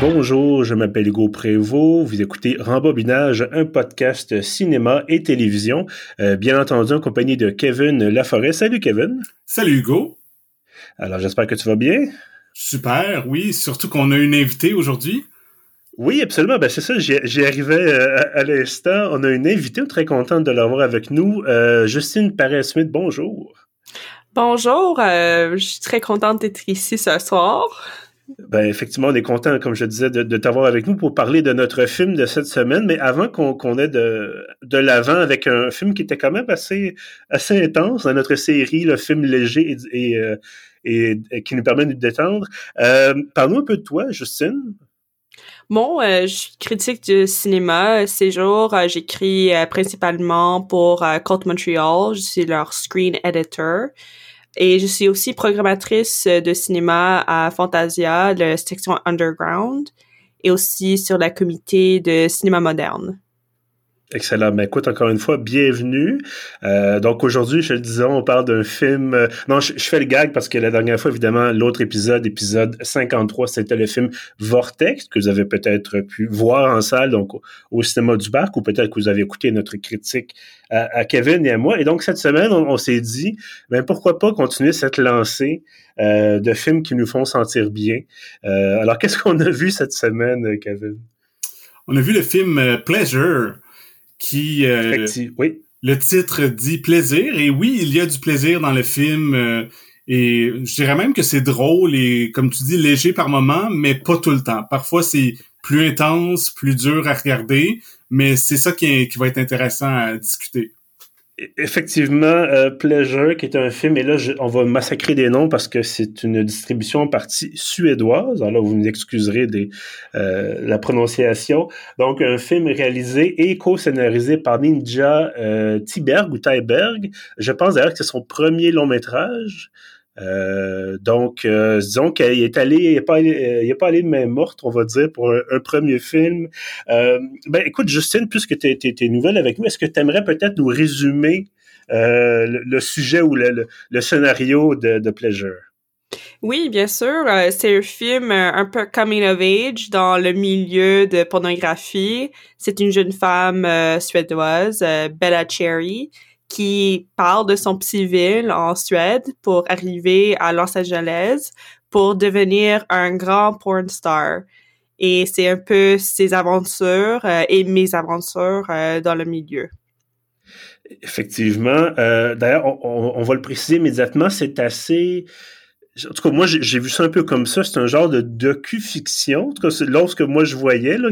Bonjour, je m'appelle Hugo Prévost. Vous écoutez Rembobinage, un podcast cinéma et télévision, euh, bien entendu en compagnie de Kevin Laforêt. Salut Kevin. Salut Hugo. Alors j'espère que tu vas bien. Super, oui, surtout qu'on a une invitée aujourd'hui. Oui, absolument. Ben, c'est ça, j'y arrivais euh, à, l'instant. On a une invitée, très contente de l'avoir avec nous. Euh, Justine Paré-Smith, bonjour. Bonjour, je suis très contente d'être ici ce soir. Ben, effectivement, on est content, comme je disais, de, t'avoir avec nous pour parler de notre film de cette semaine. Mais avant qu'on ait de, de l'avant avec un film qui était quand même assez, assez intense dans notre série, le film léger et, et, euh, qui nous permet de nous détendre. Euh, Parle-nous un peu de toi, Justine. Bon, euh, je suis critique de cinéma. Ces jours, euh, j'écris principalement pour Cult Montreal. Je suis leur screen editor. Et je suis aussi programmatrice de cinéma à Fantasia, la section Underground, et aussi sur la comité de cinéma moderne. Excellent. Mais écoute, encore une fois, bienvenue. Euh, donc aujourd'hui, je le disais, on parle d'un film... Euh, non, je, fais le gag parce que la dernière fois, évidemment, l'autre épisode, épisode 53, c'était le film Vortex, que vous avez peut-être pu voir en salle, donc au, cinéma du Barc, ou peut-être que vous avez écouté notre critique à, Kevin et à moi. Et donc, cette semaine, on, s'est dit, ben pourquoi pas continuer cette lancée euh, de films qui nous font sentir bien. alors, qu'est-ce qu'on a vu cette semaine, Kevin? On a vu le film Pleasure qui euh, oui. le titre dit plaisir. Et oui il y a du plaisir dans le film euh, et je dirais même que c'est drôle et comme tu dis léger par moment mais pas tout le temps. Parfois c'est plus intense plus dur à regarder mais c'est ça qui, qui va être intéressant à discuter Effectivement, euh, Pleasure, qui est un film, et là, on va massacrer des noms parce que c'est une distribution en partie suédoise. Alors vous nous excuserez des, euh, la prononciation. Donc, un film réalisé et co-scénarisé par Ninja euh, Tiberg ou Tyberg. Je pense d'ailleurs que c'est son premier long métrage. Euh, donc, euh, disons qu'il est allé, il n'est pas, allé, il pas allé de main morte, on va dire, pour un, premier film. Euh, ben, écoute, Justine, puisque tu es, nouvelle avec nous, est-ce que tu aimerais peut-être nous résumer le, sujet ou le, scénario de, de, Pleasure? Oui, bien sûr. c'est un film un peu coming of age dans le milieu de pornographie. C'est une jeune femme suédoise, Bella Cherry, qui parle de son petit ville en Suède pour arriver à Los Angeles pour devenir un grand porn star. Et c'est un peu ses aventures euh, et mes aventures euh, dans le milieu. Effectivement. Euh, D'ailleurs, on, va le préciser immédiatement, c'est assez en tout cas, moi, j'ai vu ça un peu comme ça. C'est un genre de docu-fiction. En tout cas, lorsque moi je voyais, là,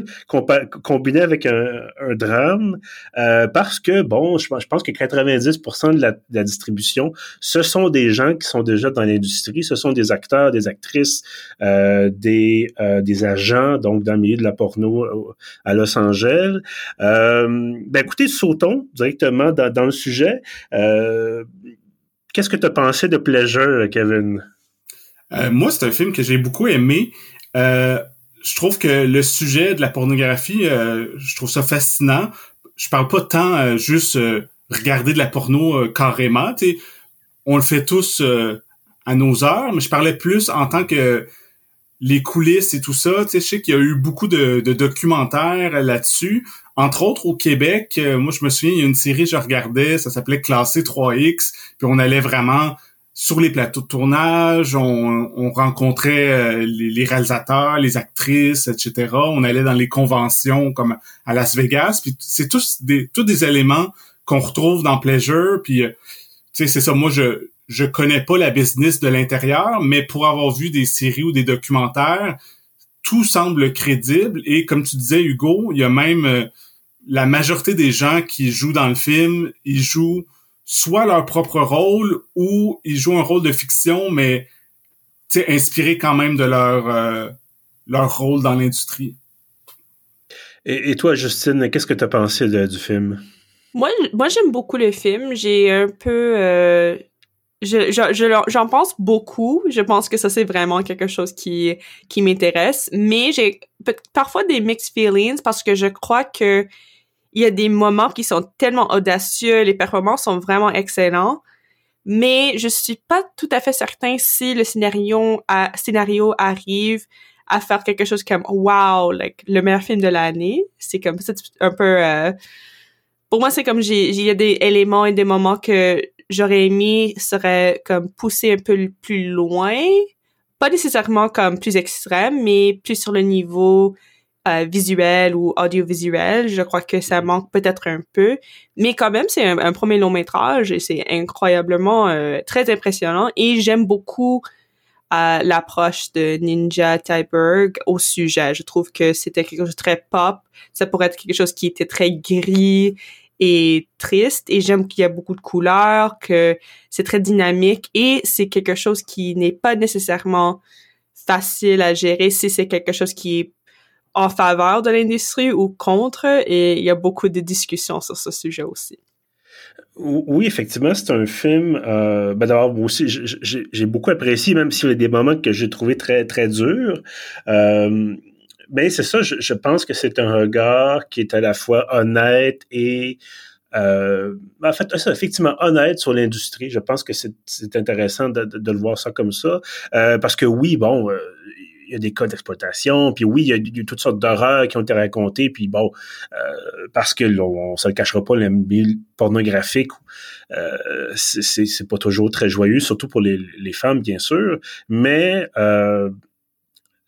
combiné avec un, drame, euh, parce que, bon, je, pense que 90% de la, distribution, ce sont des gens qui sont déjà dans l'industrie. Ce sont des acteurs, des actrices, euh, des, euh, des agents, donc dans le milieu de la porno à Los Angeles. ben, écoutez, sautons directement dans, dans le sujet. Qu'est-ce que tu as pensé de Pleasure, Kevin? Euh, moi, c'est un film que j'ai beaucoup aimé. Euh, je trouve que le sujet de la pornographie, euh, je trouve ça fascinant. Je parle pas tant juste regarder de la porno carrément. On le fait tous à nos heures, mais je parlais plus en tant que les coulisses et tout ça. Tu sais, je sais qu'il y a eu beaucoup de, de documentaires là-dessus. Entre autres, au Québec, moi, je me souviens, il y a une série que je regardais, ça s'appelait Classé 3X, puis on allait vraiment sur les plateaux de tournage, on, rencontrait euh, les, réalisateurs, les actrices, etc. On allait dans les conventions comme à Las Vegas, puis c'est tous des tous des éléments qu'on retrouve dans Pleasure. Puis euh, tu sais, c'est ça. Moi, je je connais pas la business de l'intérieur, mais pour avoir vu des séries ou des documentaires, tout semble crédible. Et comme tu disais, Hugo, il y a même euh, la majorité des gens qui jouent dans le film, ils jouent soit leur propre rôle ou ils jouent un rôle de fiction, mais inspiré quand même de leur, euh, leur rôle dans l'industrie. Et, toi, Justine, qu'est-ce que tu as pensé du film? Moi, moi j'aime beaucoup le film. J'ai un peu... Euh, je, je, j'en pense beaucoup. Je pense que ça, c'est vraiment quelque chose qui, qui m'intéresse. Mais j'ai parfois des mixed feelings parce que je crois que il y a des moments qui sont tellement audacieux, les performances sont vraiment excellents, mais je suis pas tout à fait certain si le scénario, arrive à faire quelque chose comme wow, like le meilleur film de l'année. C'est comme c'est un peu euh, pour moi c'est comme il y a des éléments et des moments que j'aurais aimé serait comme pousser un peu plus loin, pas nécessairement comme plus extrême, mais plus sur le niveau euh, visuel ou audiovisuel. Je crois que ça manque peut-être un peu, mais quand même c'est un, premier long métrage et c'est incroyablement euh, très impressionnant et j'aime beaucoup euh, l'approche de Ninja Tyberg au sujet. Je trouve que c'était quelque chose de très pop. Ça pourrait être quelque chose qui était très gris et triste et j'aime qu'il y a beaucoup de couleurs, que c'est très dynamique et c'est quelque chose qui n'est pas nécessairement facile à gérer si c'est quelque chose qui est en faveur de l'industrie ou contre et il y a beaucoup de discussions sur ce sujet aussi. Oui, effectivement, c'est un film. Euh, ben d'abord, moi aussi, j'ai beaucoup apprécié, même s'il y a des moments que j'ai trouvé très très durs. Euh, ben c'est ça, je, pense que c'est un regard qui est à la fois honnête et euh, en fait, c'est effectivement honnête sur l'industrie. Je pense que c'est intéressant de, le voir ça comme ça. Euh, parce que oui, bon, euh, il y a des cas d'exploitation, puis oui, il y, a, toutes sortes d'horreurs qui ont été racontées, puis bon, euh, parce que là, on, se le cachera pas, le pornographique, euh, c'est pas toujours très joyeux, surtout pour les, femmes, bien sûr, mais euh,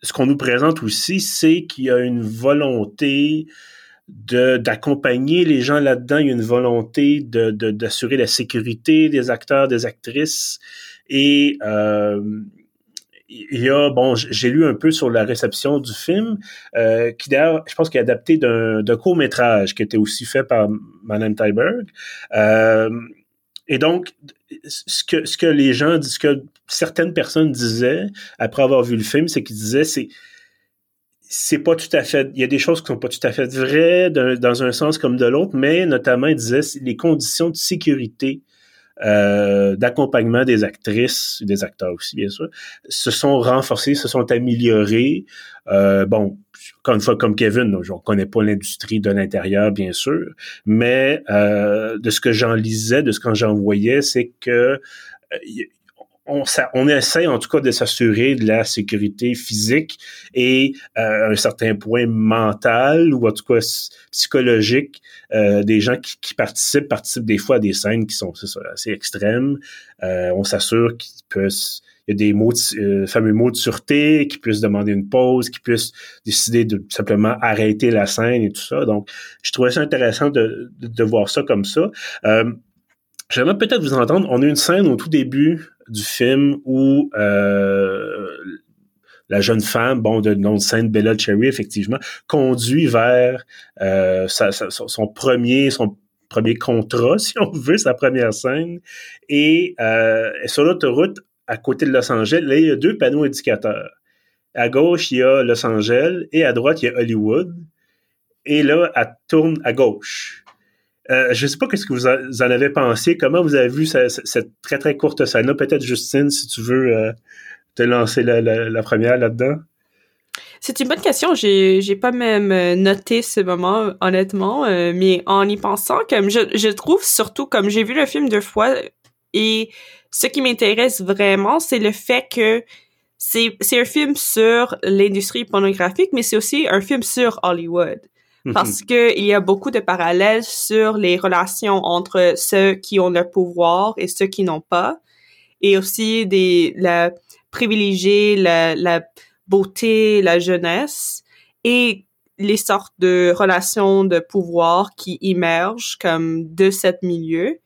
ce qu'on nous présente aussi, c'est qu'il y a une volonté de d'accompagner les gens là-dedans. Il y a une volonté de d'assurer la sécurité des acteurs, des actrices. Et euh, il y a, bon, j'ai lu un peu sur la réception du film, euh, qui d'ailleurs, je pense qu'il est adapté d'un court-métrage qui était aussi fait par Madame Tyberg. Euh, et donc, ce que, ce que les gens, ce que certaines personnes disaient après avoir vu le film, c'est qu'ils disaient, c'est c'est pas tout à fait. Il y a des choses qui sont pas tout à fait vraies dans un sens comme de l'autre, mais notamment, ils disaient les conditions de sécurité euh, d'accompagnement des actrices, des acteurs aussi, bien sûr, se sont renforcés, se sont améliorés. Euh, bon, encore une fois, comme Kevin, je ne connais pas l'industrie de l'intérieur, bien sûr, mais euh, de ce que j'en lisais, de ce que j'en voyais, c'est que on, essaie en tout cas de s'assurer de la sécurité physique et euh, un certain point mental ou en tout cas psychologique euh, des gens qui, participent, participent des fois à des scènes qui sont assez extrêmes. Euh, on s'assure qu'ils puissent il y a des mots de, fameux mots de sûreté, qui puissent demander une pause, qui puissent décider de simplement arrêter la scène et tout ça. Donc, je trouvais ça intéressant de, de, de voir ça comme ça. J'aimerais peut-être vous entendre. On a une scène au tout début du film où euh, la jeune femme, bon, de nom de scène Bella Cherry, effectivement, conduit vers euh, son premier, son premier contrat, si on veut, sa première scène. Et euh, sur l'autoroute, à côté de Los Angeles, là, il y a deux panneaux indicateurs. À gauche, il y a Los Angeles et à droite, il y a Hollywood. Et là, elle tourne à gauche. Euh, je ne sais pas ce que vous, en avez pensé. Comment vous avez vu cette, très, très courte scène-là? Peut-être, Justine, si tu veux euh, te lancer la, première là-dedans. C'est une bonne question. J'ai, pas même euh, noté ce moment, honnêtement, mais en y pensant, comme je, je trouve surtout, comme j'ai vu le film deux fois, et ce qui m'intéresse vraiment, c'est le fait que c'est, c'est un film sur l'industrie pornographique, mais c'est aussi un film sur Hollywood. Parce que il y a beaucoup de parallèles sur les relations entre ceux qui ont le pouvoir et ceux qui n'ont pas, et aussi des la privilégier la, la beauté, la jeunesse et les sortes de relations de pouvoir qui émergent comme de cet milieu.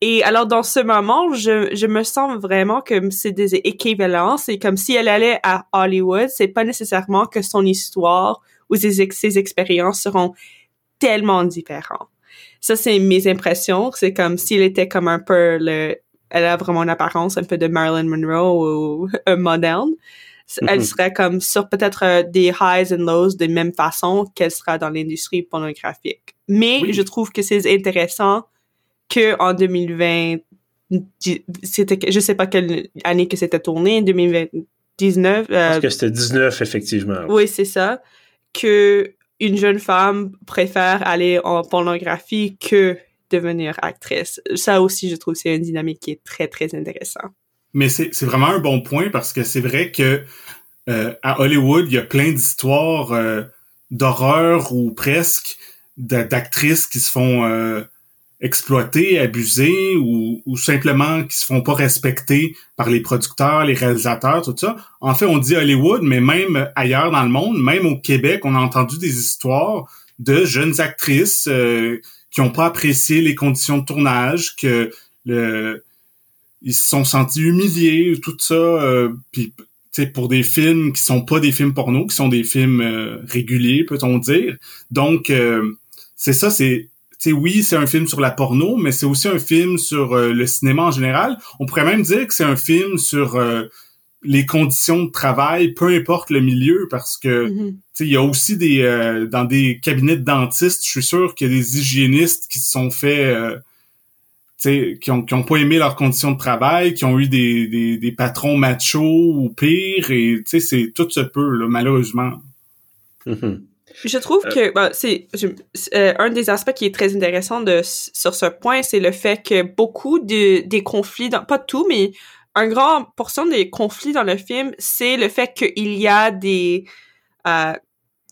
Et alors, dans ce moment, je, je me sens vraiment comme c'est des équivalences et comme si elle allait à Hollywood, c'est pas nécessairement que son histoire où ses, expériences seront tellement différentes. Ça, c'est mes impressions. C'est comme s'il était comme un peu le, elle a vraiment une apparence un peu de Marilyn Monroe ou un moderne. Elle mm-hmm. serait comme sur peut-être euh, des highs and lows de même façon qu'elle sera dans l'industrie pornographique. Mais je trouve que c'est intéressant que en 2020, c'était, je sais pas quelle année que c'était tourné, 2019. Euh, Parce que c'était 19, effectivement. Oui, c'est ça que une jeune femme préfère aller en pornographie que devenir actrice. Ça aussi, je trouve, c'est une dynamique qui est très, très intéressante. Mais c'est vraiment un bon point parce que c'est vrai que à Hollywood, il y a plein d'histoires d'horreur ou presque d'actrices qui se font exploiter, abuser ou, ou, simplement qui se font pas respecter par les producteurs, les réalisateurs, tout ça. En fait, on dit Hollywood, mais même ailleurs dans le monde, même au Québec, on a entendu des histoires de jeunes actrices euh, qui ont pas apprécié les conditions de tournage, que le ils se sont sentis humiliés, tout ça. Euh, puis pour des films qui sont pas des films porno, qui sont des films euh, réguliers, peut-on dire. Donc, euh, c'est ça, c'est sais, oui, c'est un film sur la porno, mais c'est aussi un film sur euh, le cinéma en général. On pourrait même dire que c'est un film sur euh, les conditions de travail, peu importe le milieu, parce que mm-hmm. il y a aussi des euh, dans des cabinets de dentistes, je suis sûr qu'il y a des hygiénistes qui se sont fait qui ont, qui ont pas aimé leurs conditions de travail, qui ont eu des, des, des patrons machos ou pire, et c'est tout se peut, là, malheureusement. Mm-hmm. Je trouve euh. que bah, c'est euh, un des aspects qui est très intéressant de sur ce point, c'est le fait que beaucoup de, des conflits, dans, pas tout, mais un grand portion des conflits dans le film, c'est le fait qu'il y a des euh,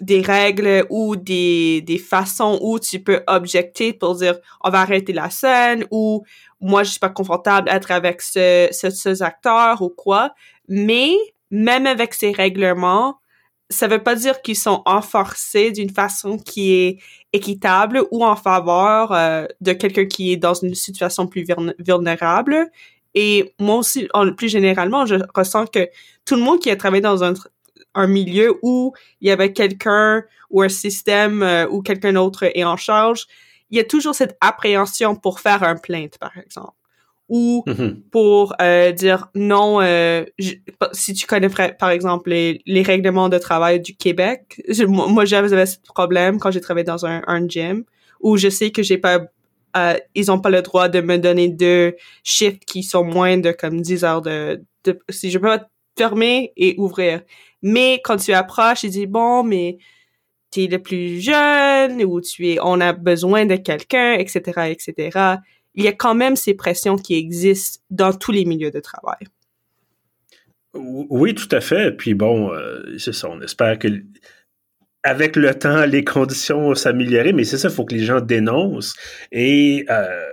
des règles ou des, des façons où tu peux objecter pour dire on va arrêter la scène ou moi je suis pas confortable d'être avec ce, ce, ces acteurs ou quoi. Mais même avec ces règlements, ça veut pas dire qu'ils sont enforcés d'une façon qui est équitable ou en faveur euh, de quelqu'un qui est dans une situation plus vulnérable. Et moi aussi, plus généralement, je ressens que tout le monde qui a travaillé dans un, milieu où il y avait quelqu'un ou un système euh, où quelqu'un d'autre est en charge, il y a toujours cette appréhension pour faire un plainte, par exemple ou mm-hmm. pour euh, dire non euh, si tu connais par exemple les, les, règlements de travail du Québec moi j'avais ce problème quand j'ai travaillé dans un, un gym où je sais que j'ai pas euh, ils ont pas le droit de me donner deux shifts qui sont moins de comme 10 heures de, de si je peux fermer et ouvrir mais quand tu approches ils disent bon mais tu es le plus jeune ou tu es on a besoin de quelqu'un etc etc il y a quand même ces pressions qui existent dans tous les milieux de travail. Oui, tout à fait. Puis bon, euh, c'est ça. On espère que avec le temps, les conditions vont s'améliorer, mais c'est ça, il faut que les gens dénoncent. Et euh,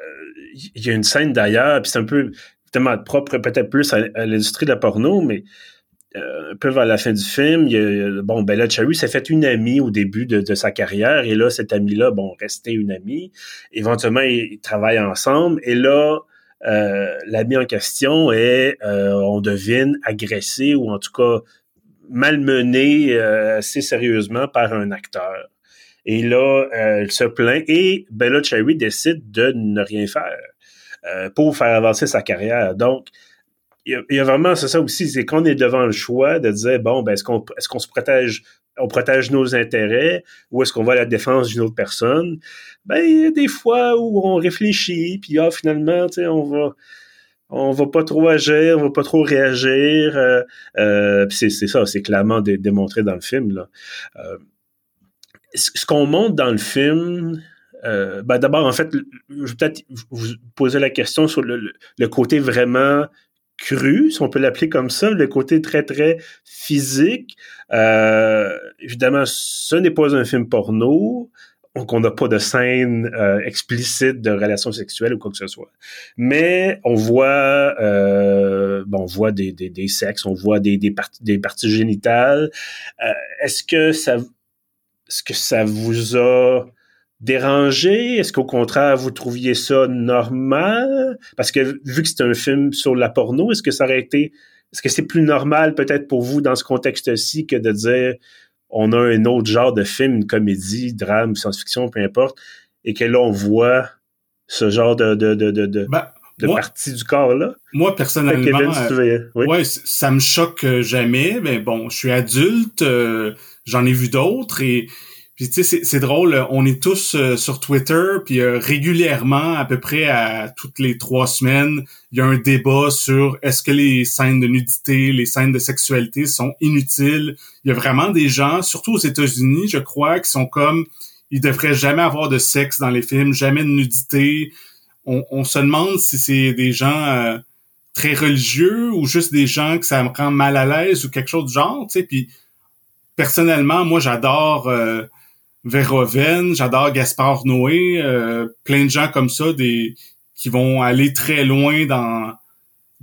il y a une scène d'ailleurs, puis c'est un peu tellement propre peut-être plus à, l'industrie de la porno, mais euh, un peu vers la fin du film, il bon, Bella Cherry s'est fait une amie au début de, sa carrière, et là, cette amie-là, bon, restait une amie. Éventuellement, ils, travaillent ensemble, et là, euh, l'ami en question est, euh, on devine, agressé, ou en tout cas malmené assez sérieusement par un acteur. Et là, elle se plaint, et Bella Cherry décide de ne rien faire pour faire avancer sa carrière. Donc, il y, a, vraiment, c'est ça aussi, c'est qu'on est devant le choix de dire, bon, ben, est-ce qu'on est-ce qu'on se protège, on protège nos intérêts ou est-ce qu'on va à la défense d'une autre personne? Ben, il y a des fois où on réfléchit, puis ah, finalement, tu sais, on va on va pas trop agir, on va pas trop réagir. Euh, euh c'est ça, c'est clairement démontré dans le film. Là. Euh, ce qu'on montre dans le film, euh, ben d'abord, en fait, je vais peut-être vous poser la question sur le, le côté vraiment cru, si on peut l'appeler comme ça, le côté très, très physique. Euh, évidemment, ce n'est pas un film porno, donc on n'a pas de scène euh, explicite de relations sexuelles ou quoi que ce soit. Mais on voit, euh, bon, on voit des, des, des, sexes, on voit des, des, parties, des parties génitales. est-ce que ça, est-ce que ça vous a dérangé? Est-ce qu'au contraire, vous trouviez ça normal? Parce que vu que c'est un film sur la porno, est-ce que ça aurait été... Est-ce que c'est plus normal peut-être pour vous dans ce contexte-ci que de dire on a un autre genre de film, une comédie, drame, science-fiction, peu importe, et que là, on voit ce genre de, de, de, de, de, ben, partie du corps-là? Moi, personnellement, euh, ouais, ça me choque jamais, mais bon, je suis adulte, euh, j'en ai vu d'autres, et puis tu sais, c'est drôle, on est tous euh, sur Twitter, puis euh, régulièrement, à peu près à toutes les trois semaines, il y a un débat sur est-ce que les scènes de nudité, les scènes de sexualité sont inutiles. Il y a vraiment des gens, surtout aux États-Unis, je crois, qui sont comme il devrait jamais avoir de sexe dans les films, jamais de nudité. On, on se demande si c'est des gens euh, très religieux ou juste des gens que ça me rend mal à l'aise ou quelque chose du genre, tu sais. Puis personnellement, moi, j'adore euh, Verhoeven, j'adore Gaspard Noé, euh, plein de gens comme ça, des qui vont aller très loin dans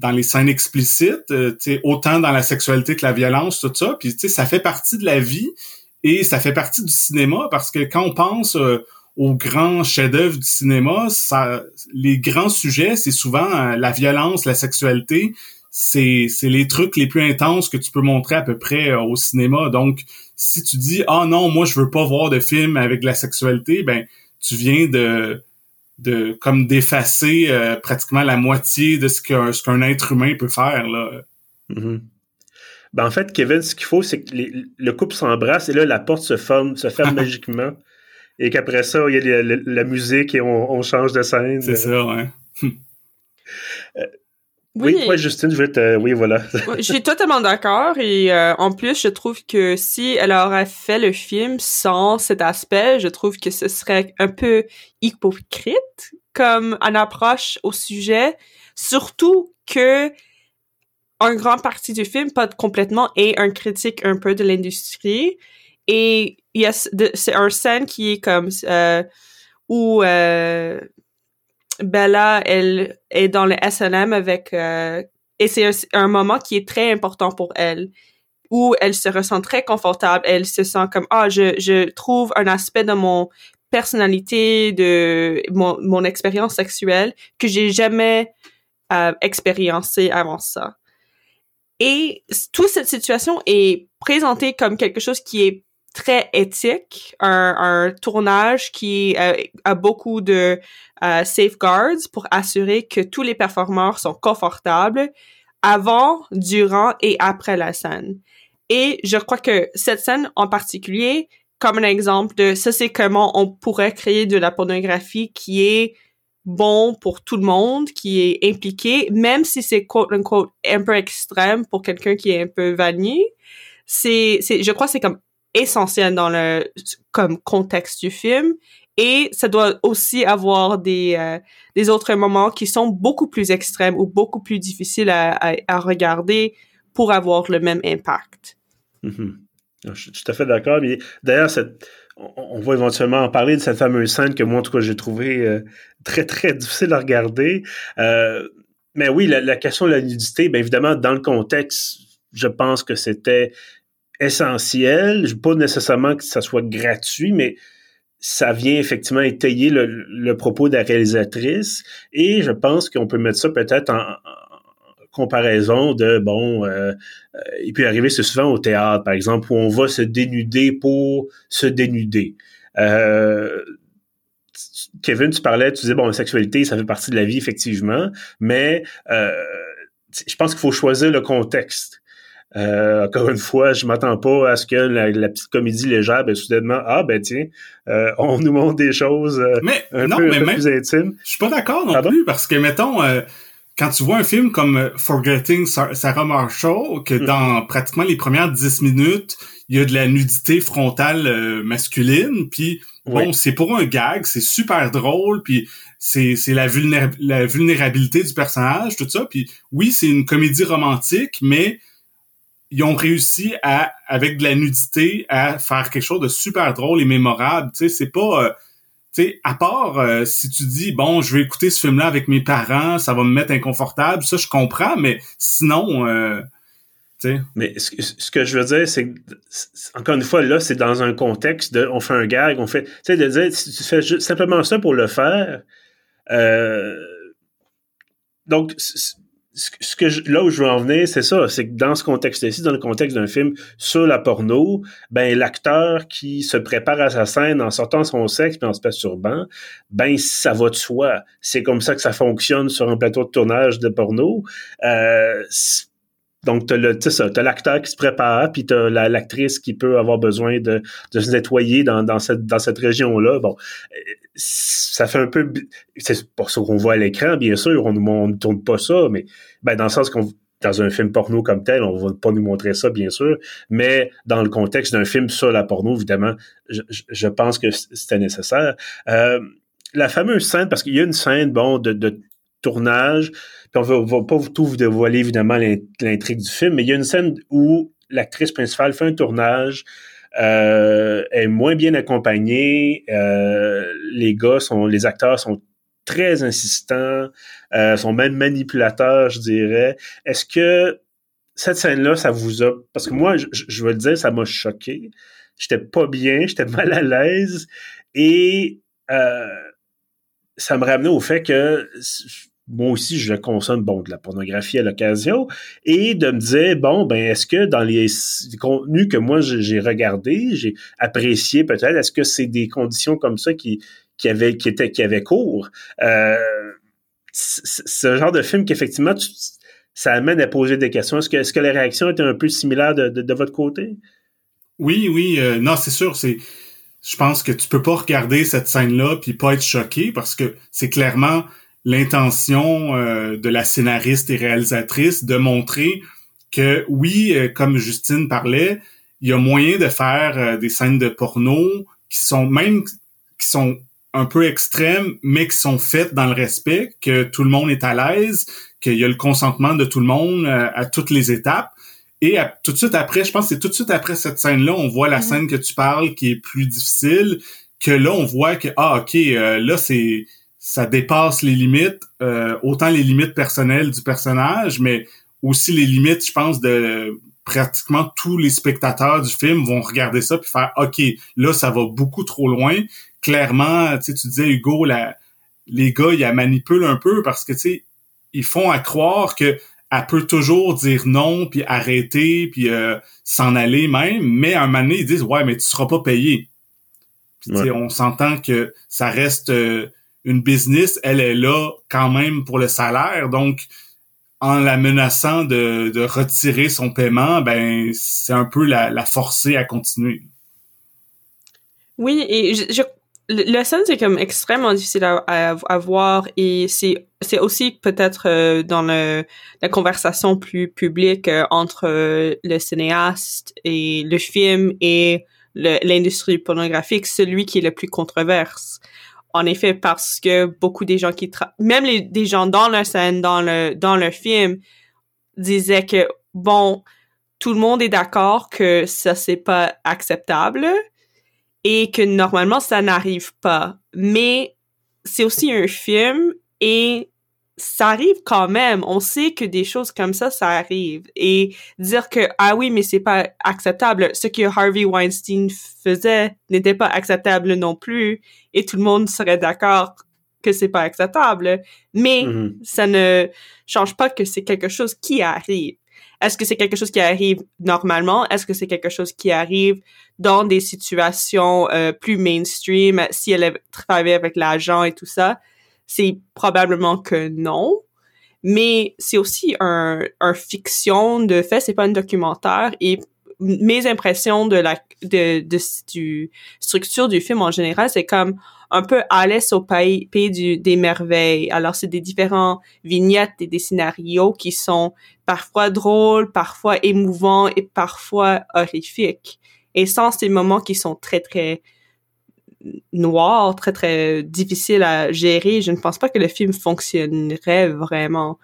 dans les scènes explicites, euh, autant dans la sexualité que la violence, tout ça. Puis ça fait partie de la vie et ça fait partie du cinéma parce que quand on pense euh, aux grands chefs-d'œuvre du cinéma, ça, les grands sujets, c'est souvent euh, la violence, la sexualité. C'est, c'est les trucs les plus intenses que tu peux montrer à peu près au cinéma. Donc, si tu dis ah non, moi je veux pas voir de film avec de la sexualité, ben tu viens de de comme d'effacer euh, pratiquement la moitié de ce qu'un ce qu'un être humain peut faire là. Mm-hmm. Ben en fait, Kevin, ce qu'il faut, c'est que le couple s'embrasse et là la porte se forme, se ferme magiquement et qu'après ça il y a la, musique et on, change de scène. C'est ça, ouais. Euh, oui, oui Justine, je vais te... Oui, voilà. je suis totalement d'accord. Et euh, en plus, je trouve que si elle aurait fait le film sans cet aspect, je trouve que ce serait un peu hypocrite comme une approche au sujet. Surtout que un grand partie du film, pas complètement, est un critique un peu de l'industrie. Et il y a c'est un scène qui est comme euh, où euh, Bella, elle est dans le S&M avec euh, et c'est un, moment qui est très important pour elle où elle se ressent très confortable, elle se sent comme ah je je trouve un aspect de mon personnalité de mon mon expérience sexuelle que j'ai jamais euh, expériencé avant ça. Et toute cette situation est présentée comme quelque chose qui est très éthique, un, un tournage qui euh, a beaucoup de euh, safeguards pour assurer que tous les performeurs sont confortables avant, durant et après la scène. Et je crois que cette scène en particulier, comme un exemple de ça, c'est comment on pourrait créer de la pornographie qui est bon pour tout le monde, qui est impliqué, même si c'est quote unquote un peu extrême pour quelqu'un qui est un peu vanille. C'est, c'est, je crois que c'est comme essentiel dans le comme contexte du film et ça doit aussi avoir des euh, des autres moments qui sont beaucoup plus extrêmes ou beaucoup plus difficiles à, à, regarder pour avoir le même impact. Mm-hmm. Je suis tout à fait d'accord. D'ailleurs, on va éventuellement en parler de cette fameuse scène que moi, en tout cas, j'ai trouvé euh, très, très difficile à regarder. Euh, mais oui, la, la, question de la nudité, bien évidemment, dans le contexte, je pense que c'était essentiel. Pas nécessairement que ça soit gratuit, mais ça vient effectivement étayer le, propos de la réalisatrice. Et je pense qu'on peut mettre ça peut-être en, comparaison de, bon, euh, euh, il peut arriver, c'est souvent au théâtre, par exemple, où on va se dénuder pour se dénuder. Euh, Kevin, tu parlais, tu disais, bon, la sexualité, ça fait partie de la vie, effectivement, mais euh, je pense qu'il faut choisir le contexte. Euh, encore une fois, je m'attends pas à ce que la, petite comédie légère, ben soudainement, ah ben tiens, euh, on nous montre des choses euh, mais, un, peu, plus intimes. Je suis pas d'accord non plus parce que mettons, quand tu vois un film comme Forgetting Sarah Marshall, que mm. dans pratiquement les premières dix minutes, il y a de la nudité frontale masculine, puis bon, c'est pour un gag, c'est super drôle, puis c'est c'est la, la vulnérabilité du personnage, tout ça, puis oui, c'est une comédie romantique, mais ils ont réussi à, avec de la nudité, à faire quelque chose de super drôle et mémorable. Tu sais, c'est pas, euh, tu sais, à part euh, si tu dis bon, je vais écouter ce film-là avec mes parents, ça va me mettre inconfortable. Ça, je comprends, mais sinon, euh. Mais ce, que je veux dire, c'est encore une fois là, c'est dans un contexte de, on fait un gag, on fait, tu sais, de dire tu fais simplement ça pour le faire. Euh, donc ce que je, là où je veux en venir, c'est ça, c'est que dans ce contexte-ci, dans le contexte d'un film sur la porno, ben l'acteur qui se prépare à sa scène en sortant son sexe puis en se masturbant, ben ça va de soi. C'est comme ça que ça fonctionne sur un plateau de tournage de porno. Euh, donc, le, t'as l'acteur qui se prépare, puis la, l'actrice qui peut avoir besoin de, de se nettoyer dans, dans cette, dans cette région-là. Bon, ça fait un peu, c'est pas ça qu'on voit à l'écran, bien sûr, on ne tourne pas ça, mais ben, dans le sens qu'on dans un film porno comme tel, on va pas nous montrer ça, bien sûr, mais dans le contexte d'un film sur la porno, évidemment, je, je pense que c'était nécessaire. Euh, la fameuse scène, parce qu'il y a une scène, bon, de tournage. Puis on va, va pas tout vous dévoiler évidemment l'intrigue du film, mais il y a une scène où l'actrice principale fait un tournage, euh, est moins bien accompagnée, euh, les gars sont, les acteurs sont très insistants, euh, sont même manipulateurs, je dirais. Est-ce que cette scène-là, ça vous a... Parce que moi, je, je veux le dire, ça m'a choqué. J'étais pas bien, j'étais mal à l'aise. Et euh, ça me ramenait au fait que moi aussi, je consomme bon de la pornographie à l'occasion, et de me dire bon ben est-ce que dans les, contenus que moi j'ai regardés, j'ai apprécié peut-être, est-ce que c'est des conditions comme ça qui qui avaient qui qui cours? Euh, Ce genre de film qu'effectivement ça amène à poser des questions. Est-ce que est-ce que les réactions étaient un peu similaires de, de, votre côté? Oui, oui, euh, non, c'est sûr, c'est je pense que tu peux pas regarder cette scène-là puis pas être choqué parce que c'est clairement l'intention euh, de la scénariste et réalisatrice de montrer que oui, euh, comme Justine parlait, il y a moyen de faire euh, des scènes de porno qui sont même qui sont un peu extrêmes, mais qui sont faites dans le respect, que tout le monde est à l'aise, qu'il y a le consentement de tout le monde à toutes les étapes. Et tout de suite après, je pense que c'est tout de suite après cette scène-là, on voit la mm-hmm. scène que tu parles qui est plus difficile, que là, on voit que, ah, OK, là, c'est ça dépasse les limites, euh, autant les limites personnelles du personnage, mais aussi les limites, je pense, de pratiquement tous les spectateurs du film vont regarder ça puis faire OK, là, ça va beaucoup trop loin. Clairement, tu sais, tu disais, Hugo, la, les gars, ils la manipulent un peu parce que, tu sais, ils font à croire que elle peut toujours dire non, puis arrêter, puis euh, s'en aller même, mais à un moment donné, ils disent « Ouais, mais tu seras pas payé. » Puis, on s'entend que ça reste... Euh, une business, elle est là quand même pour le salaire. Donc, en la menaçant de, de retirer son paiement, ben c'est un peu la, la, forcer à continuer. Oui, et je, je le scène c'est comme extrêmement difficile à, à, voir et c'est c'est aussi peut-être euh, dans le, la conversation plus publique euh, entre euh, le cinéaste et le film et l'industrie pornographique celui qui est le plus controverse en effet, parce que beaucoup des gens qui même les, des gens dans la scène, dans le, dans le film, disaient que, bon, tout le monde est d'accord que ça, c'est pas acceptable et que normalement, ça n'arrive pas. Mais c'est aussi un film et ça arrive quand même. On sait que des choses comme ça, ça arrive. Et dire que, ah oui, mais c'est pas acceptable. Ce que Harvey Weinstein faisait n'était pas acceptable non plus. Et tout le monde serait d'accord que c'est pas acceptable. Mais mm-hmm. ça ne change pas que c'est quelque chose qui arrive. Est-ce que c'est quelque chose qui arrive normalement? Est-ce que c'est quelque chose qui arrive dans des situations euh, plus mainstream si elle travaillé avec l'agent et tout ça? C'est probablement que non. Mais c'est aussi un, un fiction de fait, c'est pas un documentaire. Et mes impressions de la de, de du structure du film en général, c'est comme un peu Alice au pays, pays du, des merveilles. Alors c'est des différents vignettes et des scénarios qui sont parfois drôles, parfois émouvants et parfois horrifiques. Et sans ces moments qui sont très très noir, très très difficile à gérer. Je ne pense pas que le film fonctionnerait vraiment.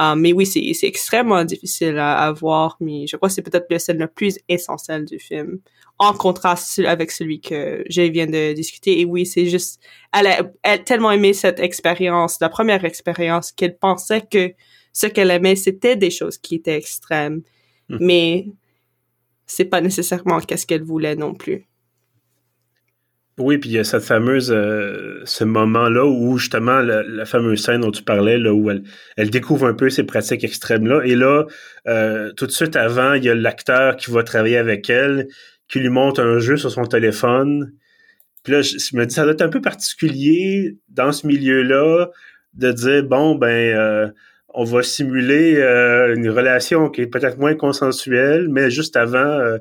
Euh, mais oui, c'est extrêmement difficile à, voir, mais je crois que c'est peut-être la scène la plus essentielle du film, en contraste avec celui que je viens de discuter. Et oui, c'est juste, elle a, elle a tellement aimé cette expérience, la première expérience, qu'elle pensait que ce qu'elle aimait, c'était des choses qui étaient extrêmes. Hmm. Mais c'est pas nécessairement qu'est-ce qu'elle voulait non plus. Oui, puis il y a cette fameuse, euh, ce moment-là où justement la, fameuse scène dont tu parlais, là où elle, elle découvre un peu ces pratiques extrêmes-là. Et là, euh, tout de suite avant, il y a l'acteur qui va travailler avec elle, qui lui montre un jeu sur son téléphone. Puis là, je, me dis, ça doit être un peu particulier dans ce milieu-là de dire, bon, ben, euh, on va simuler une relation qui est peut-être moins consensuelle, mais juste avant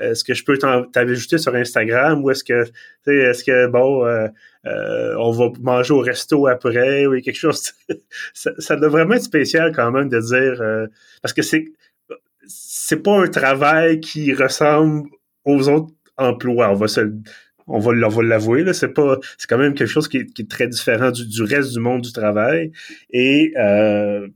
est-ce que je peux t'ajouter sur Instagram ou est-ce que, est-ce que, bon, euh, euh, on va manger au resto après ou quelque chose? ça, ça, doit vraiment être spécial quand même de dire, euh, parce que c'est, c'est pas un travail qui ressemble aux autres emplois. On va se, On va, l'avouer, là, c'est pas, c'est quand même quelque chose qui est, très différent du, reste du monde du travail. Et euh,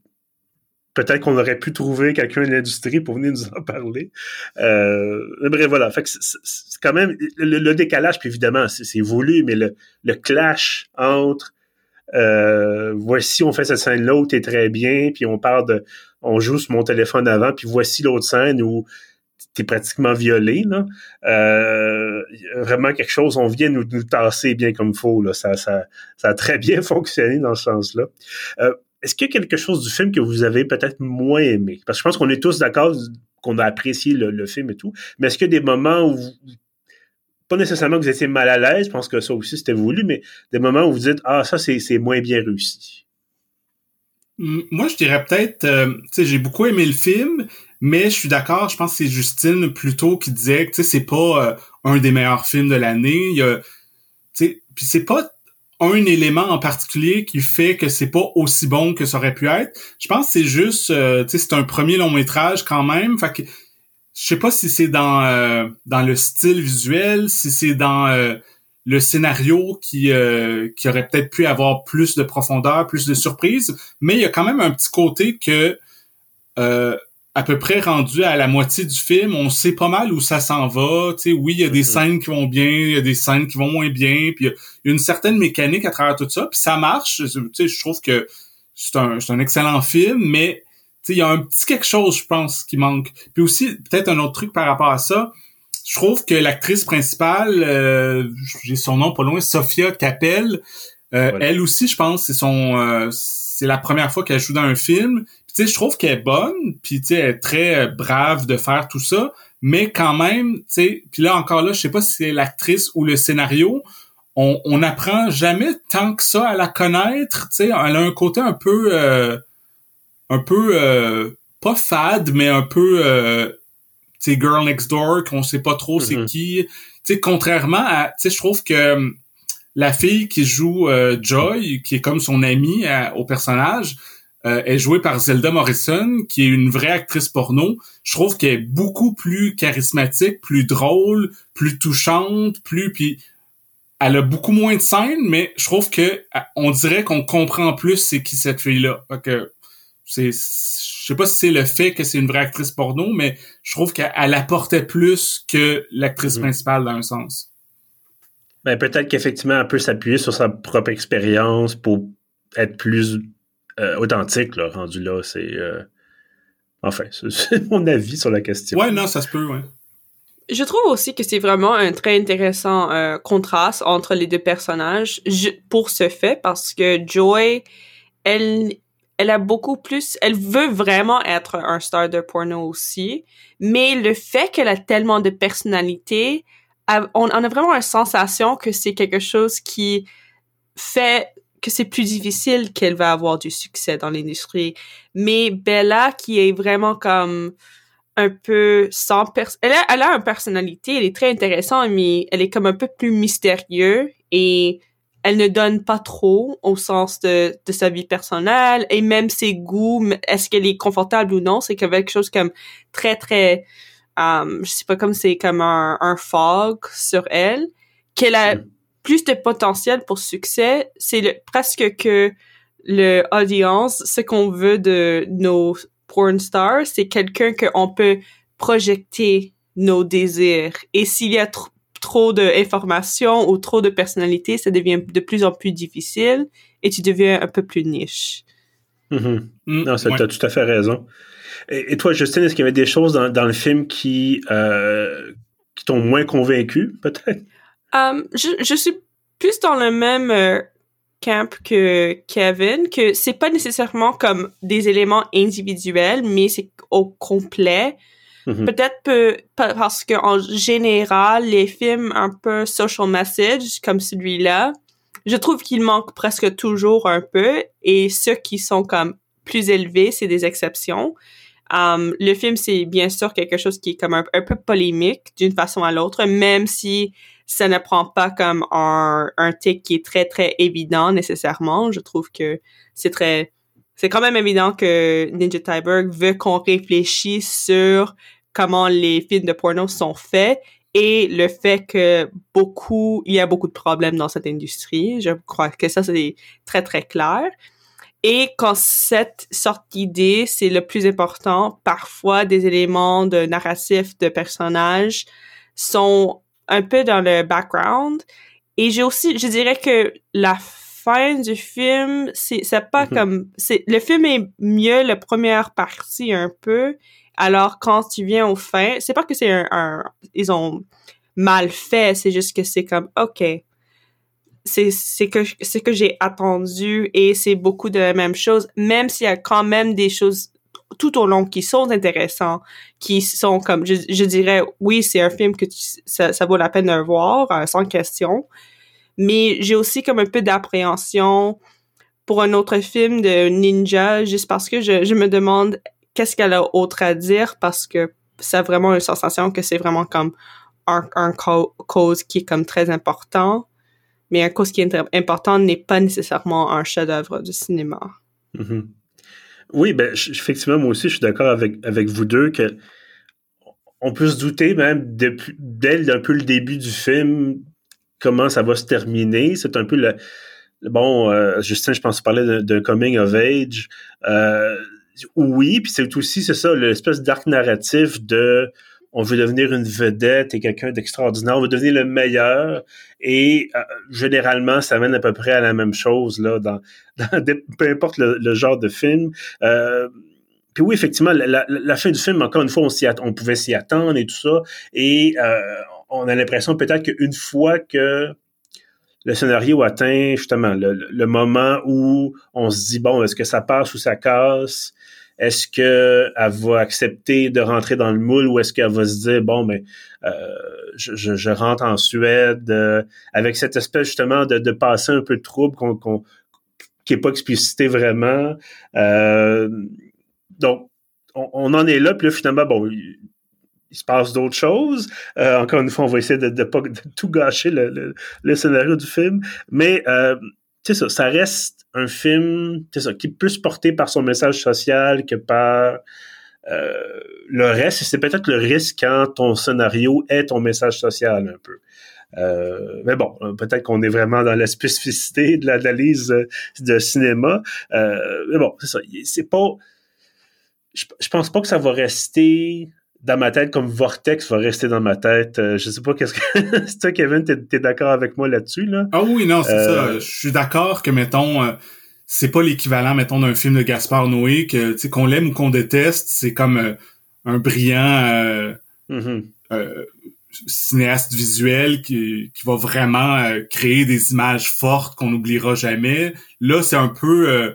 peut-être qu'on aurait pu trouver quelqu'un de l'industrie pour venir nous en parler. Euh, bref, voilà. Fait que c'est quand même le, décalage, puis évidemment, c'est voulu, mais le, clash entre euh, voici, on fait cette scène-là où t'es très bien, puis on parle de, on joue sur mon téléphone avant, puis voici l'autre scène où t'es pratiquement violé, là. Euh, vraiment quelque chose, on vient nous, nous tasser bien comme il faut, là. Ça, ça, ça a très bien fonctionné dans ce sens-là. Euh, est-ce qu'il y a quelque chose du film que vous avez peut-être moins aimé? Parce que je pense qu'on est tous d'accord qu'on a apprécié le, film et tout, mais est-ce qu'il y a des moments où pas nécessairement que vous étiez mal à l'aise, je pense que ça aussi c'était voulu, mais des moments où vous dites Ah, ça c'est moins bien réussi? Moi, je dirais peut-être, euh, tu sais, j'ai beaucoup aimé le film, mais je suis d'accord, je pense que c'est Justine plutôt qui disait que, tu sais, c'est pas euh, un des meilleurs films de l'année. Tu sais, puis c'est pas un élément en particulier qui fait que c'est pas aussi bon que ça aurait pu être. Je pense que c'est juste, euh, tu sais, c'est un premier long métrage quand même. Fait que je sais pas si c'est dans euh, dans le style visuel, si c'est dans euh, le scénario qui qui aurait peut-être pu avoir plus de profondeur, plus de surprise, mais il y a quand même un petit côté que à peu près rendu à la moitié du film, on sait pas mal où ça s'en va. Tu sais, oui, il y a des mm-hmm. scènes qui vont bien, il y a des scènes qui vont moins bien, puis il y a une certaine mécanique à travers tout ça, puis ça marche. Tu sais, je trouve que c'est un, un excellent film, mais tu sais, il y a un petit quelque chose, je pense, qui manque. Puis aussi, peut-être un autre truc par rapport à ça, je trouve que l'actrice principale, euh, j'ai son nom pas loin, Sophia Capel, euh, elle aussi, je pense, c'est son, euh, c'est la première fois qu'elle joue dans un film sais, je trouve qu'elle est bonne, puis tu sais, elle est très euh, brave de faire tout ça, mais quand même, tu sais, puis là encore là, je sais pas si c'est l'actrice ou le scénario, on, on apprend jamais tant que ça à la connaître, tu sais, elle a un côté un peu, euh, un peu, euh, pas fade, mais un peu, tu sais, girl next door, qu'on sait pas trop c'est mm-hmm. qui, tu sais, contrairement à, tu sais, je trouve que la fille qui joue Joy, qui est comme son amie au personnage, euh, est jouée par Zelda Morrison, qui est une vraie actrice porno. Je trouve qu'elle est beaucoup plus charismatique, plus drôle, plus touchante, plus puis elle a beaucoup moins de scènes, mais je trouve que on dirait qu'on comprend plus c'est qui cette fille-là. que c'est je sais pas si c'est le fait que c'est une vraie actrice porno, mais je trouve qu'elle apportait plus que l'actrice mhm. principale dans un sens. Ben, peut-être qu'effectivement, elle peut s'appuyer sur sa propre expérience pour être plus euh, authentique, là, rendu là. C'est. Euh, enfin, c'est mon avis sur la question. Ouais, non, ça se peut, ouais. Je trouve aussi que c'est vraiment un très intéressant euh, contraste entre les deux personnages pour ce fait parce que Joy, elle, elle a beaucoup plus, elle veut vraiment être un star de porno aussi, mais le fait qu'elle a tellement de personnalité, on, on a vraiment une sensation que c'est quelque chose qui fait que c'est plus difficile qu'elle va avoir du succès dans l'industrie. Mais Bella, qui est vraiment comme un peu sans personne, elle a, elle a une personnalité, elle est très intéressante, mais elle est comme un peu plus mystérieuse et elle ne donne pas trop au sens de, de sa vie personnelle et même ses goûts, est-ce qu'elle est confortable ou non, c'est quelque chose comme très très, um, je sais pas comme c'est comme un, un fog sur elle qu'elle a plus de potentiel pour succès, c'est presque que le audience, ce qu'on veut de nos porn stars, c'est quelqu'un qu'on peut projeter nos désirs. Et s'il y a trop d'informations ou trop de personnalité, ça devient de plus en plus difficile et tu deviens un peu plus niche. Mm-hmm. Mm, non, ça, as tout à fait raison. Et, toi, Justine, est-ce qu'il y avait des choses dans, le film qui, euh, qui t'ont moins convaincu, peut-être? Um, je, je suis plus dans le même euh, camp que Kevin, que c'est pas nécessairement comme des éléments individuels, mais c'est au complet. Mm-hmm. Peut-être parce que en général, les films un peu social message comme celui-là, je trouve qu'il manque presque toujours un peu, et ceux qui sont comme plus élevés, c'est des exceptions. Um, le film, c'est bien sûr quelque chose qui est comme un, peu polémique d'une façon à l'autre, même si ça ne prend pas comme un, un tic qui est très, très évident nécessairement. Je trouve que c'est très... C'est quand même évident que Ninja Tyberg veut qu'on réfléchisse sur comment les films de porno sont faits et le fait que beaucoup, il y a beaucoup de problèmes dans cette industrie. Je crois que ça, c'est très, très clair. Et quand cette sorte d'idée, c'est le plus important, parfois des éléments de narratif de personnages sont un peu dans le background. Et j'ai aussi, je dirais que la fin du film, c'est, pas mhm. comme, c'est, le film est mieux la première partie un peu, alors quand tu viens au fin, c'est pas que c'est un, ils ont mal fait, c'est juste que c'est comme ok, c'est c'est que c'est que j'ai attendu et c'est beaucoup de la même chose, même s'il y a quand même des choses tout au long qui sont intéressants, qui sont comme je, dirais oui c'est un film que ça, ça vaut la peine de voir euh, sans question, mais j'ai aussi comme un peu d'appréhension pour un autre film de ninja juste parce que je, je me demande qu'est-ce qu'elle a autre à dire parce que c'est vraiment une sensation que c'est vraiment comme un, un cause qui est comme très important, mais un cause qui est important n'est pas nécessairement un chef-d'œuvre du cinéma. Mm-hmm. Oui, ben effectivement, moi aussi, je suis d'accord avec, avec vous deux que on peut se douter même dès un peu le début du film comment ça va se terminer. C'est un peu le bon, euh, Justin, je pense parler d'un coming of age. Euh, oui, puis c'est aussi, c'est ça, l'espèce d'arc narratif de on veut devenir une vedette et quelqu'un d'extraordinaire, on veut devenir le meilleur. Et euh, généralement, ça mène à peu près à la même chose peu importe le, genre de film. Euh, puis oui, effectivement, la, fin du film, encore une fois, on, on pouvait s'y attendre et tout ça. Et euh, on a l'impression peut-être qu'une fois que le scénario atteint justement le, moment où on se dit bon, est-ce que ça passe ou ça casse? Est-ce que elle va accepter de rentrer dans le moule ou est-ce qu'elle va se dire bon, mais ben, euh, je, rentre en Suède euh, avec cette espèce justement de, de passer un peu de trouble qu'on, qui est pas explicité vraiment. Euh, donc on, en est là, puis là, finalement, bon, il se passe d'autres choses. Encore une fois, on va essayer de, de, pas, tout gâcher le, le, scénario du film. Mais euh, sais ça, ça reste un film qui est plus porté par son message social que par euh, le reste. C'est peut-être le risque quand ton scénario est ton message social un peu. Euh, mais bon, peut-être qu'on est vraiment dans la spécificité de l'analyse de cinéma. Euh, mais bon, c'est ça. C'est pas. Je, je pense pas que ça va rester dans ma tête comme Vortex va rester dans ma tête. Euh, je sais pas qu'est-ce que c'est toi Kevin, t'es es, d'accord avec moi là-dessus là? Ah oui, non, c'est ça. Euh, je suis d'accord que mettons euh, c'est pas l'équivalent mettons d'un film de Gaspard Noé que tu sais qu'on l'aime ou qu'on déteste, c'est comme un brillant mm-hmm. cinéaste visuel qui, qui va vraiment créer des images fortes qu'on n'oubliera jamais. Là, c'est un peu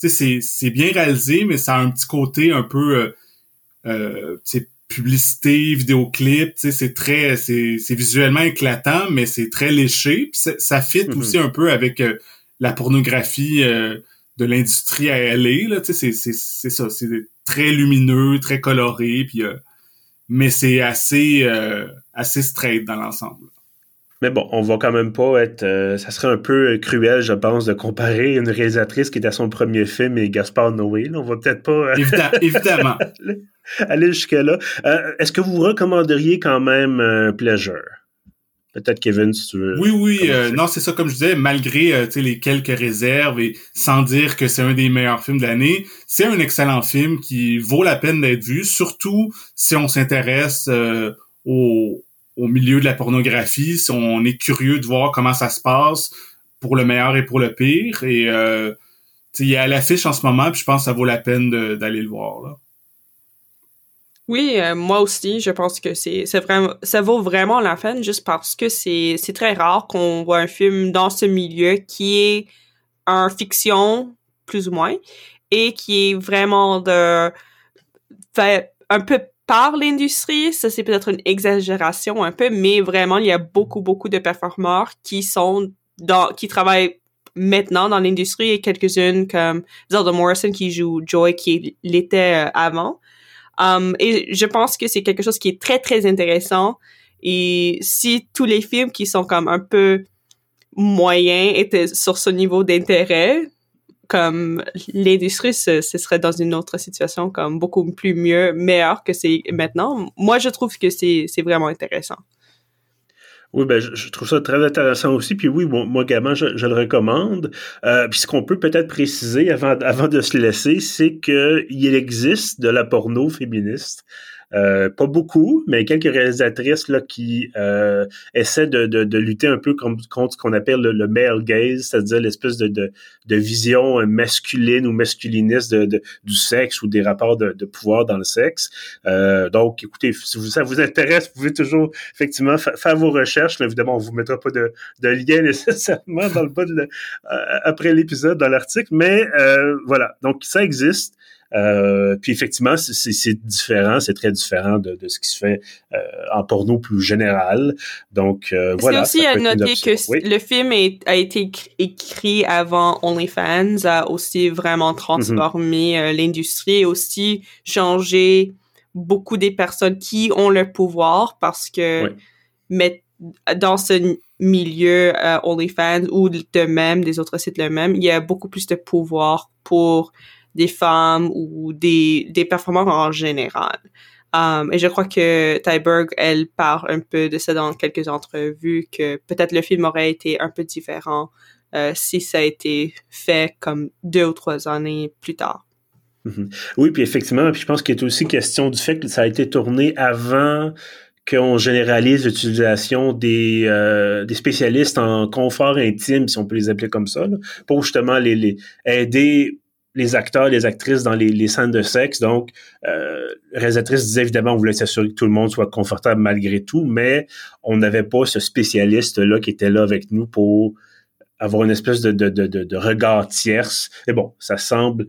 tu sais c'est bien réalisé mais ça a un petit côté un peu euh, publicité, vidéoclip, tu sais, c'est très, c'est, visuellement éclatant, mais c'est très léché. Puis ça fit mm-hmm. aussi un peu avec euh, la pornographie euh, de l'industrie à LA, là, tu sais, c'est, c'est, ça, c'est très lumineux, très coloré, puis euh, mais c'est assez, assez straight dans l'ensemble. Mais bon, on va quand même pas être. ça serait un peu cruel, je pense, de comparer une réalisatrice qui est à son premier film et Gaspard Noé. On va peut-être pas. évidemment. aller jusque-là. Euh, est-ce que vous recommanderiez quand même euh, Pleasure? Peut-être Kevin, si tu veux. Oui, oui. Euh, non, c'est ça, comme je disais, malgré les quelques réserves et sans dire que c'est un des meilleurs films de l'année, c'est un excellent film qui vaut la peine d'être vu, surtout si on s'intéresse au, au milieu de la pornographie, si on est curieux de voir comment ça se passe pour le meilleur et pour le pire. Et il est à l'affiche en ce moment, puis je pense que ça vaut la peine d'aller le voir. Là. Oui, euh, moi aussi, je pense que c'est vraiment ça vaut vraiment la peine juste parce que c'est c'est très rare qu'on voit un film dans ce milieu qui est un fiction plus ou moins et qui est vraiment de fait un peu par l'industrie, ça c'est peut-être une exagération un peu, mais vraiment il y a beaucoup beaucoup de performeurs qui sont dans qui travaillent maintenant dans l'industrie et quelques-unes comme Zelda Morrison qui joue Joy qui l'était euh, avant Um, et je pense que c'est quelque chose qui est très, très intéressant. Et si tous les films qui sont comme un peu moyens étaient sur ce niveau d'intérêt, comme l'industrie, ce, serait dans une autre situation comme beaucoup plus mieux, meilleure que c'est maintenant. Moi, je trouve que c'est, vraiment intéressant. Oui, ben, je, trouve ça très intéressant aussi. Puis oui, moi, également, je, le recommande. Euh, puis ce qu'on peut peut-être préciser avant, avant de se laisser, c'est qu'il existe de la porno féministe. Euh, pas beaucoup, mais quelques réalisatrices là, qui euh, essaient de, de, de, lutter un peu contre, contre ce qu'on appelle le, male gaze, c'est-à-dire l'espèce de, de, de, vision masculine ou masculiniste de, du sexe ou des rapports de, pouvoir dans le sexe. Euh, donc, écoutez, si ça vous intéresse, vous pouvez toujours effectivement faire vos recherches. évidemment, on vous mettra pas de, de lien nécessairement dans le bas de euh, après l'épisode dans l'article, mais euh, voilà. Donc, ça existe. Euh, puis effectivement, c'est différent, c'est très différent de, de, ce qui se fait euh, en porno plus général. Donc euh, voilà. C'est aussi à noter que le film a été écrit avant OnlyFans, a aussi vraiment transformé mm-hmm. l'industrie et aussi changé beaucoup des personnes qui ont le pouvoir parce que mais dans ce milieu OnlyFans ou de même des autres sites le même, il y a beaucoup plus de pouvoir pour des femmes ou des, des performeurs en général. Um, et je crois que Tyberg, elle parle un peu de ça dans quelques entrevues, que peut-être le film aurait été un peu différent euh, si ça a été fait comme deux ou trois années plus tard. Mm-hmm. Oui, puis effectivement, puis je pense qu'il est aussi question du fait que ça a été tourné avant qu'on généralise l'utilisation des, euh, des spécialistes en confort intime, si on peut les appeler comme ça, pour justement les, les aider les acteurs, les actrices dans les, scènes de sexe. Donc, euh, la réalisatrice disait évidemment, on voulait s'assurer que tout le monde soit confortable malgré tout, mais on n'avait pas ce spécialiste-là qui était là avec nous pour avoir une espèce de, de, de, de regard tierce. Et bon, ça semble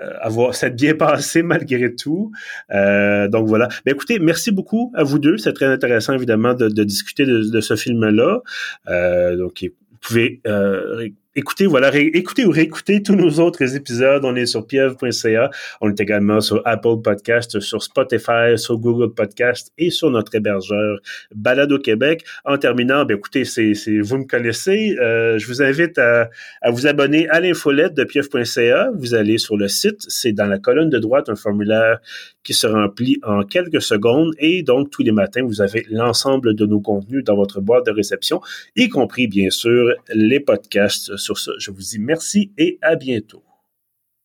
euh, avoir s'être bien passé malgré tout. Euh, donc voilà. Mais écoutez, merci beaucoup à vous deux. C'est très intéressant évidemment de, discuter de, ce film-là. Euh, donc vous pouvez écoutez, voilà, écoutez ou réécoutez tous nos autres épisodes. On est sur pieuvre.ca. On est également sur Apple Podcast, sur Spotify, sur Google Podcast et sur notre hébergeur Balado Québec. En terminant, ben écoutez, c'est, vous me connaissez. Euh, je vous invite à, à, vous abonner à l'infolette de pieuvre.ca. Vous allez sur le site. C'est dans la colonne de droite un formulaire qui se remplit en quelques secondes et donc tous les matins, vous avez l'ensemble de nos contenus dans votre boîte de réception, y compris bien sûr les podcasts sur ça, je vous dis merci et à bientôt.